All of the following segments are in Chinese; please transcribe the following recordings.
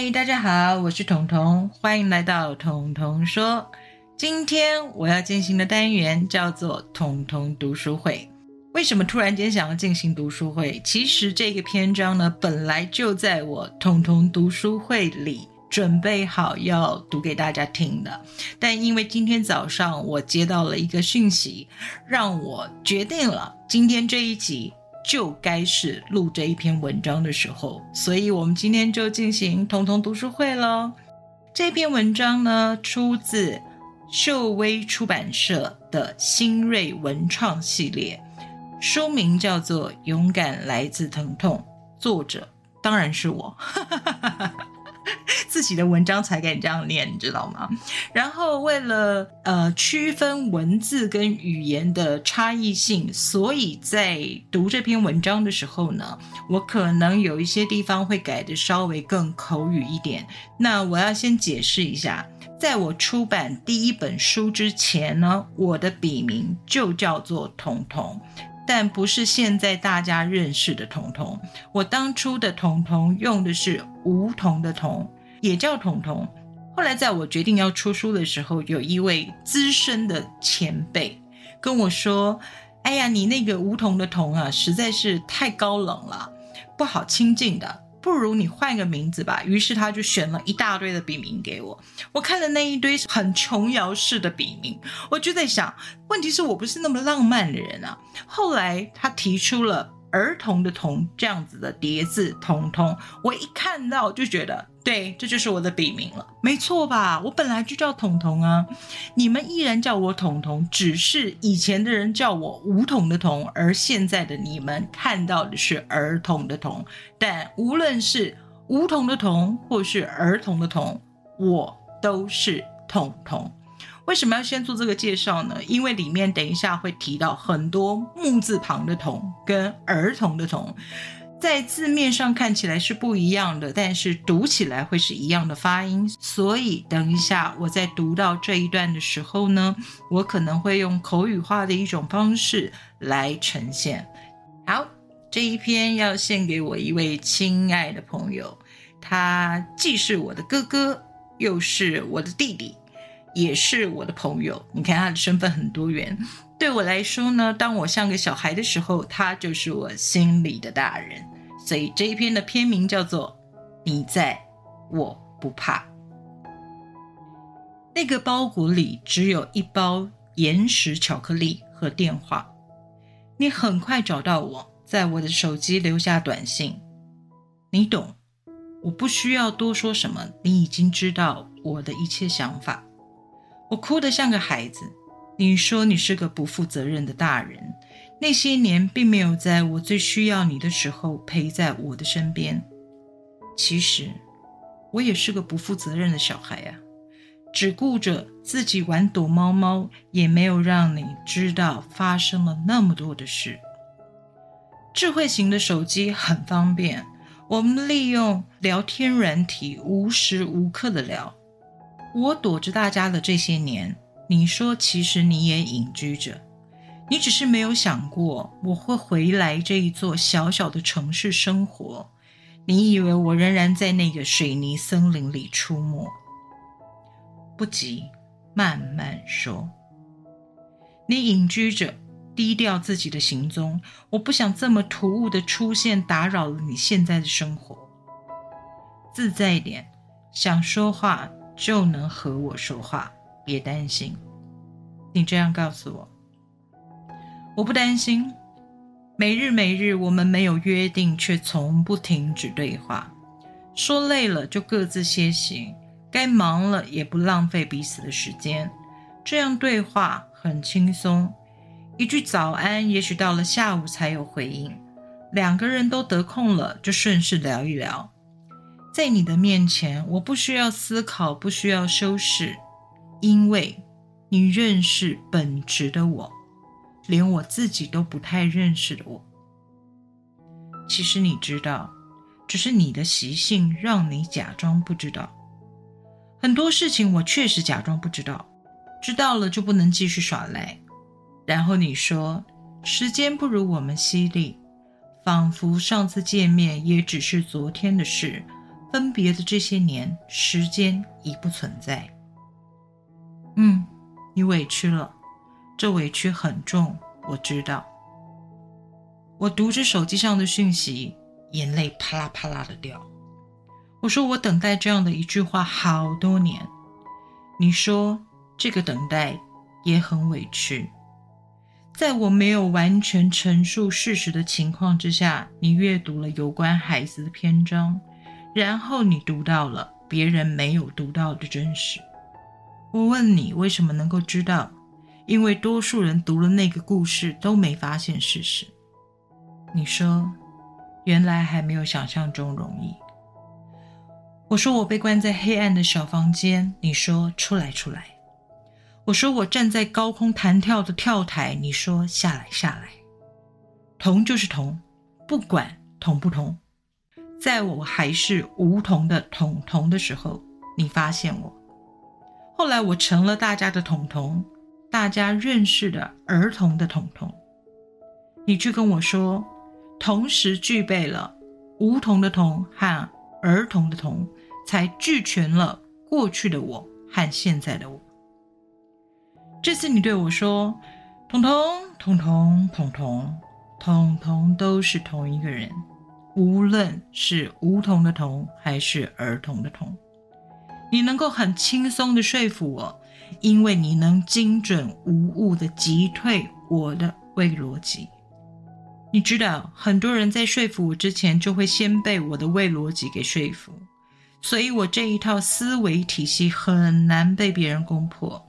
嗨，大家好，我是彤彤，欢迎来到彤彤说。今天我要进行的单元叫做“彤彤读书会”。为什么突然间想要进行读书会？其实这个篇章呢，本来就在我“彤彤读书会”里准备好要读给大家听的，但因为今天早上我接到了一个讯息，让我决定了今天这一集。就该是录这一篇文章的时候，所以我们今天就进行童童读书会喽。这篇文章呢，出自秀威出版社的新锐文创系列，书名叫做《勇敢来自疼痛》，作者当然是我。哈哈哈哈 自己的文章才敢这样念，你知道吗？然后为了呃区分文字跟语言的差异性，所以在读这篇文章的时候呢，我可能有一些地方会改的稍微更口语一点。那我要先解释一下，在我出版第一本书之前呢，我的笔名就叫做彤彤，但不是现在大家认识的彤彤。我当初的彤彤用的是梧桐的桐。也叫彤彤。后来在我决定要出书的时候，有一位资深的前辈跟我说：“哎呀，你那个梧桐的桐啊，实在是太高冷了，不好亲近的，不如你换个名字吧。”于是他就选了一大堆的笔名给我。我看了那一堆很琼瑶式的笔名，我就在想，问题是我不是那么浪漫的人啊。后来他提出了儿童的童这样子的叠字彤彤，我一看到就觉得。对，这就是我的笔名了，没错吧？我本来就叫彤彤啊，你们依然叫我彤彤，只是以前的人叫我梧桐的桐，而现在的你们看到的是儿童的童。但无论是梧桐的桐，或是儿童的童，我都是彤彤。为什么要先做这个介绍呢？因为里面等一下会提到很多木字旁的童跟儿童的童。在字面上看起来是不一样的，但是读起来会是一样的发音。所以等一下我在读到这一段的时候呢，我可能会用口语化的一种方式来呈现。好，这一篇要献给我一位亲爱的朋友，他既是我的哥哥，又是我的弟弟，也是我的朋友。你看他的身份很多元。对我来说呢，当我像个小孩的时候，他就是我心里的大人。所以这一篇的篇名叫做《你在我不怕》。那个包裹里只有一包岩石巧克力和电话。你很快找到我，在我的手机留下短信。你懂，我不需要多说什么，你已经知道我的一切想法。我哭得像个孩子。你说你是个不负责任的大人，那些年并没有在我最需要你的时候陪在我的身边。其实，我也是个不负责任的小孩啊，只顾着自己玩躲猫猫，也没有让你知道发生了那么多的事。智慧型的手机很方便，我们利用聊天软体无时无刻的聊。我躲着大家的这些年。你说，其实你也隐居着，你只是没有想过我会回来这一座小小的城市生活。你以为我仍然在那个水泥森林里出没？不急，慢慢说。你隐居着，低调自己的行踪。我不想这么突兀的出现，打扰了你现在的生活。自在一点，想说话就能和我说话。别担心，你这样告诉我，我不担心。每日每日，我们没有约定，却从不停止对话。说累了就各自歇息，该忙了也不浪费彼此的时间。这样对话很轻松。一句早安，也许到了下午才有回应。两个人都得空了，就顺势聊一聊。在你的面前，我不需要思考，不需要修饰。因为你认识本质的我，连我自己都不太认识的我。其实你知道，只是你的习性让你假装不知道。很多事情我确实假装不知道，知道了就不能继续耍赖。然后你说，时间不如我们犀利，仿佛上次见面也只是昨天的事，分别的这些年，时间已不存在。嗯，你委屈了，这委屈很重，我知道。我读着手机上的讯息，眼泪啪啦啪啦的掉。我说我等待这样的一句话好多年。你说这个等待也很委屈。在我没有完全陈述事实的情况之下，你阅读了有关孩子的篇章，然后你读到了别人没有读到的真实。我问你为什么能够知道？因为多数人读了那个故事都没发现事实。你说，原来还没有想象中容易。我说我被关在黑暗的小房间。你说出来出来。我说我站在高空弹跳的跳台，你说下来下来，同就是同，不管同不同，在我还是梧桐的彤彤的时候，你发现我，后来我成了大家的童童，大家认识的儿童的童童，你去跟我说，同时具备了梧桐的桐和儿童的童，才俱全了过去的我和现在的我。这次你对我说：“彤彤，彤彤，彤彤，彤彤都是同一个人，无论是梧桐的桐还是儿童的童。”你能够很轻松的说服我，因为你能精准无误的击退我的伪逻辑。你知道，很多人在说服我之前，就会先被我的伪逻辑给说服，所以我这一套思维体系很难被别人攻破。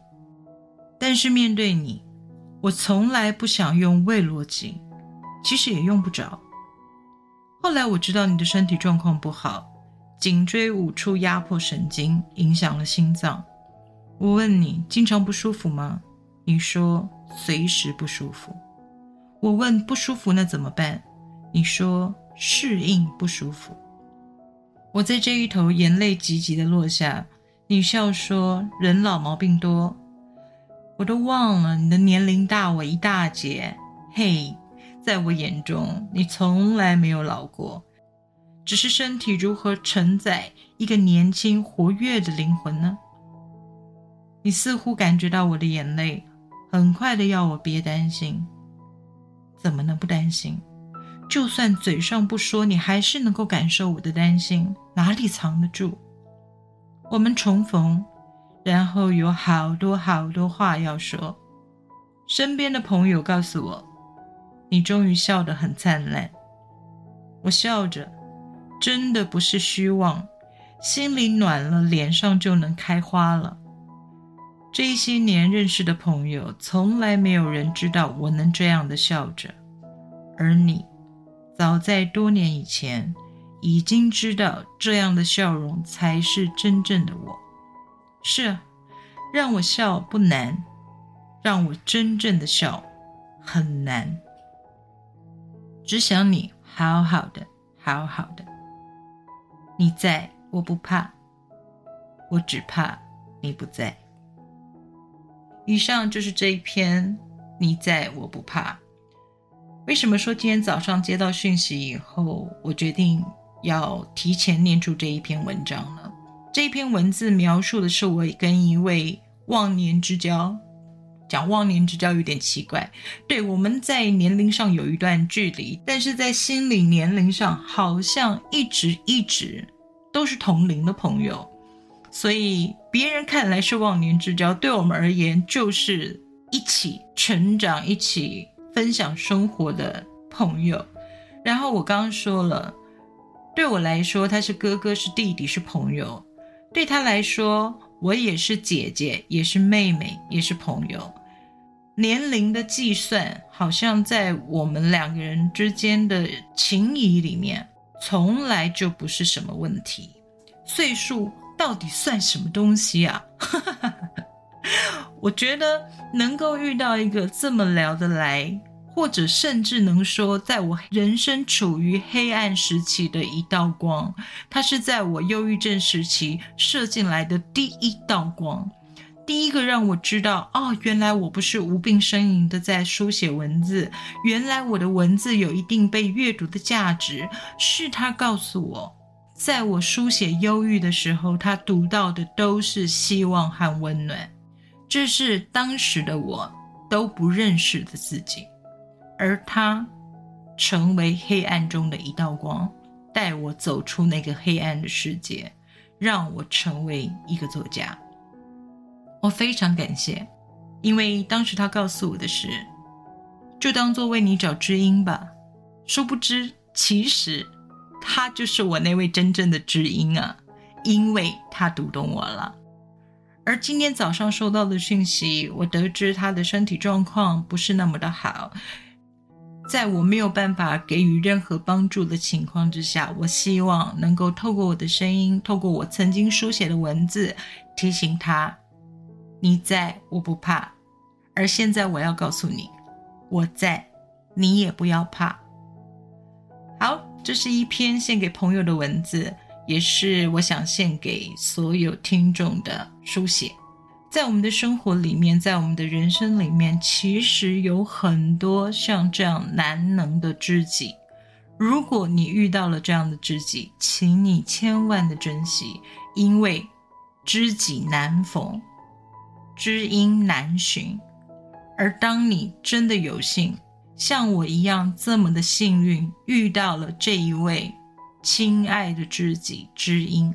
但是面对你，我从来不想用伪逻辑，其实也用不着。后来我知道你的身体状况不好，颈椎五处压迫神经，影响了心脏。我问你，经常不舒服吗？你说随时不舒服。我问不舒服那怎么办？你说适应不舒服。我在这一头眼泪急急的落下，你笑说人老毛病多。我都忘了你的年龄大我一大截，嘿，在我眼中你从来没有老过，只是身体如何承载一个年轻活跃的灵魂呢？你似乎感觉到我的眼泪，很快的要我别担心，怎么能不担心？就算嘴上不说，你还是能够感受我的担心，哪里藏得住？我们重逢。然后有好多好多话要说，身边的朋友告诉我，你终于笑得很灿烂。我笑着，真的不是虚妄，心里暖了，脸上就能开花了。这些年认识的朋友，从来没有人知道我能这样的笑着，而你，早在多年以前，已经知道这样的笑容才是真正的我。是，让我笑不难，让我真正的笑很难。只想你好好的，好好的。你在我不怕，我只怕你不在。以上就是这一篇，你在我不怕。为什么说今天早上接到讯息以后，我决定要提前念出这一篇文章呢？这一篇文字描述的是我跟一位忘年之交，讲忘年之交有点奇怪。对，我们在年龄上有一段距离，但是在心理年龄上好像一直一直都是同龄的朋友，所以别人看来是忘年之交，对我们而言就是一起成长、一起分享生活的朋友。然后我刚刚说了，对我来说他是哥哥，是弟弟，是朋友。对他来说，我也是姐姐，也是妹妹，也是朋友。年龄的计算，好像在我们两个人之间的情谊里面，从来就不是什么问题。岁数到底算什么东西啊？我觉得能够遇到一个这么聊得来。或者甚至能说，在我人生处于黑暗时期的一道光，它是在我忧郁症时期射进来的第一道光，第一个让我知道，哦，原来我不是无病呻吟的在书写文字，原来我的文字有一定被阅读的价值，是他告诉我，在我书写忧郁的时候，他读到的都是希望和温暖。这是当时的我都不认识的自己，而他成为黑暗中的一道光，带我走出那个黑暗的世界，让我成为一个作家。我非常感谢，因为当时他告诉我的是，就当做为你找知音吧。殊不知，其实。他就是我那位真正的知音啊，因为他读懂我了。而今天早上收到的讯息，我得知他的身体状况不是那么的好。在我没有办法给予任何帮助的情况之下，我希望能够透过我的声音，透过我曾经书写的文字，提醒他：你在，我不怕。而现在我要告诉你，我在，你也不要怕。好。这是一篇献给朋友的文字，也是我想献给所有听众的书写。在我们的生活里面，在我们的人生里面，其实有很多像这样难能的知己。如果你遇到了这样的知己，请你千万的珍惜，因为知己难逢，知音难寻。而当你真的有幸，像我一样这么的幸运，遇到了这一位亲爱的知己知音。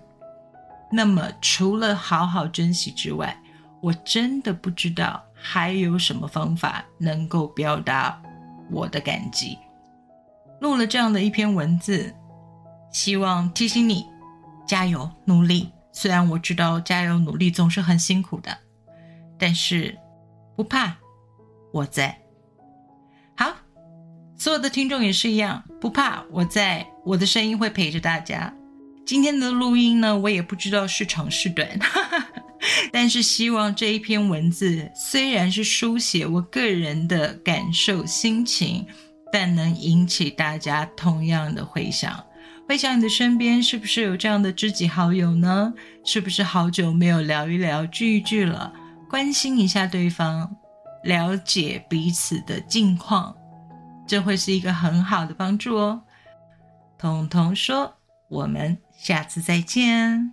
那么，除了好好珍惜之外，我真的不知道还有什么方法能够表达我的感激。录了这样的一篇文字，希望提醒你加油努力。虽然我知道加油努力总是很辛苦的，但是不怕，我在。好所有的听众也是一样，不怕，我在我的声音会陪着大家。今天的录音呢，我也不知道是长是短，哈 哈但是希望这一篇文字虽然是书写我个人的感受心情，但能引起大家同样的回想。回想你的身边是不是有这样的知己好友呢？是不是好久没有聊一聊、聚一聚了？关心一下对方，了解彼此的近况。这会是一个很好的帮助哦。彤彤说：“我们下次再见。”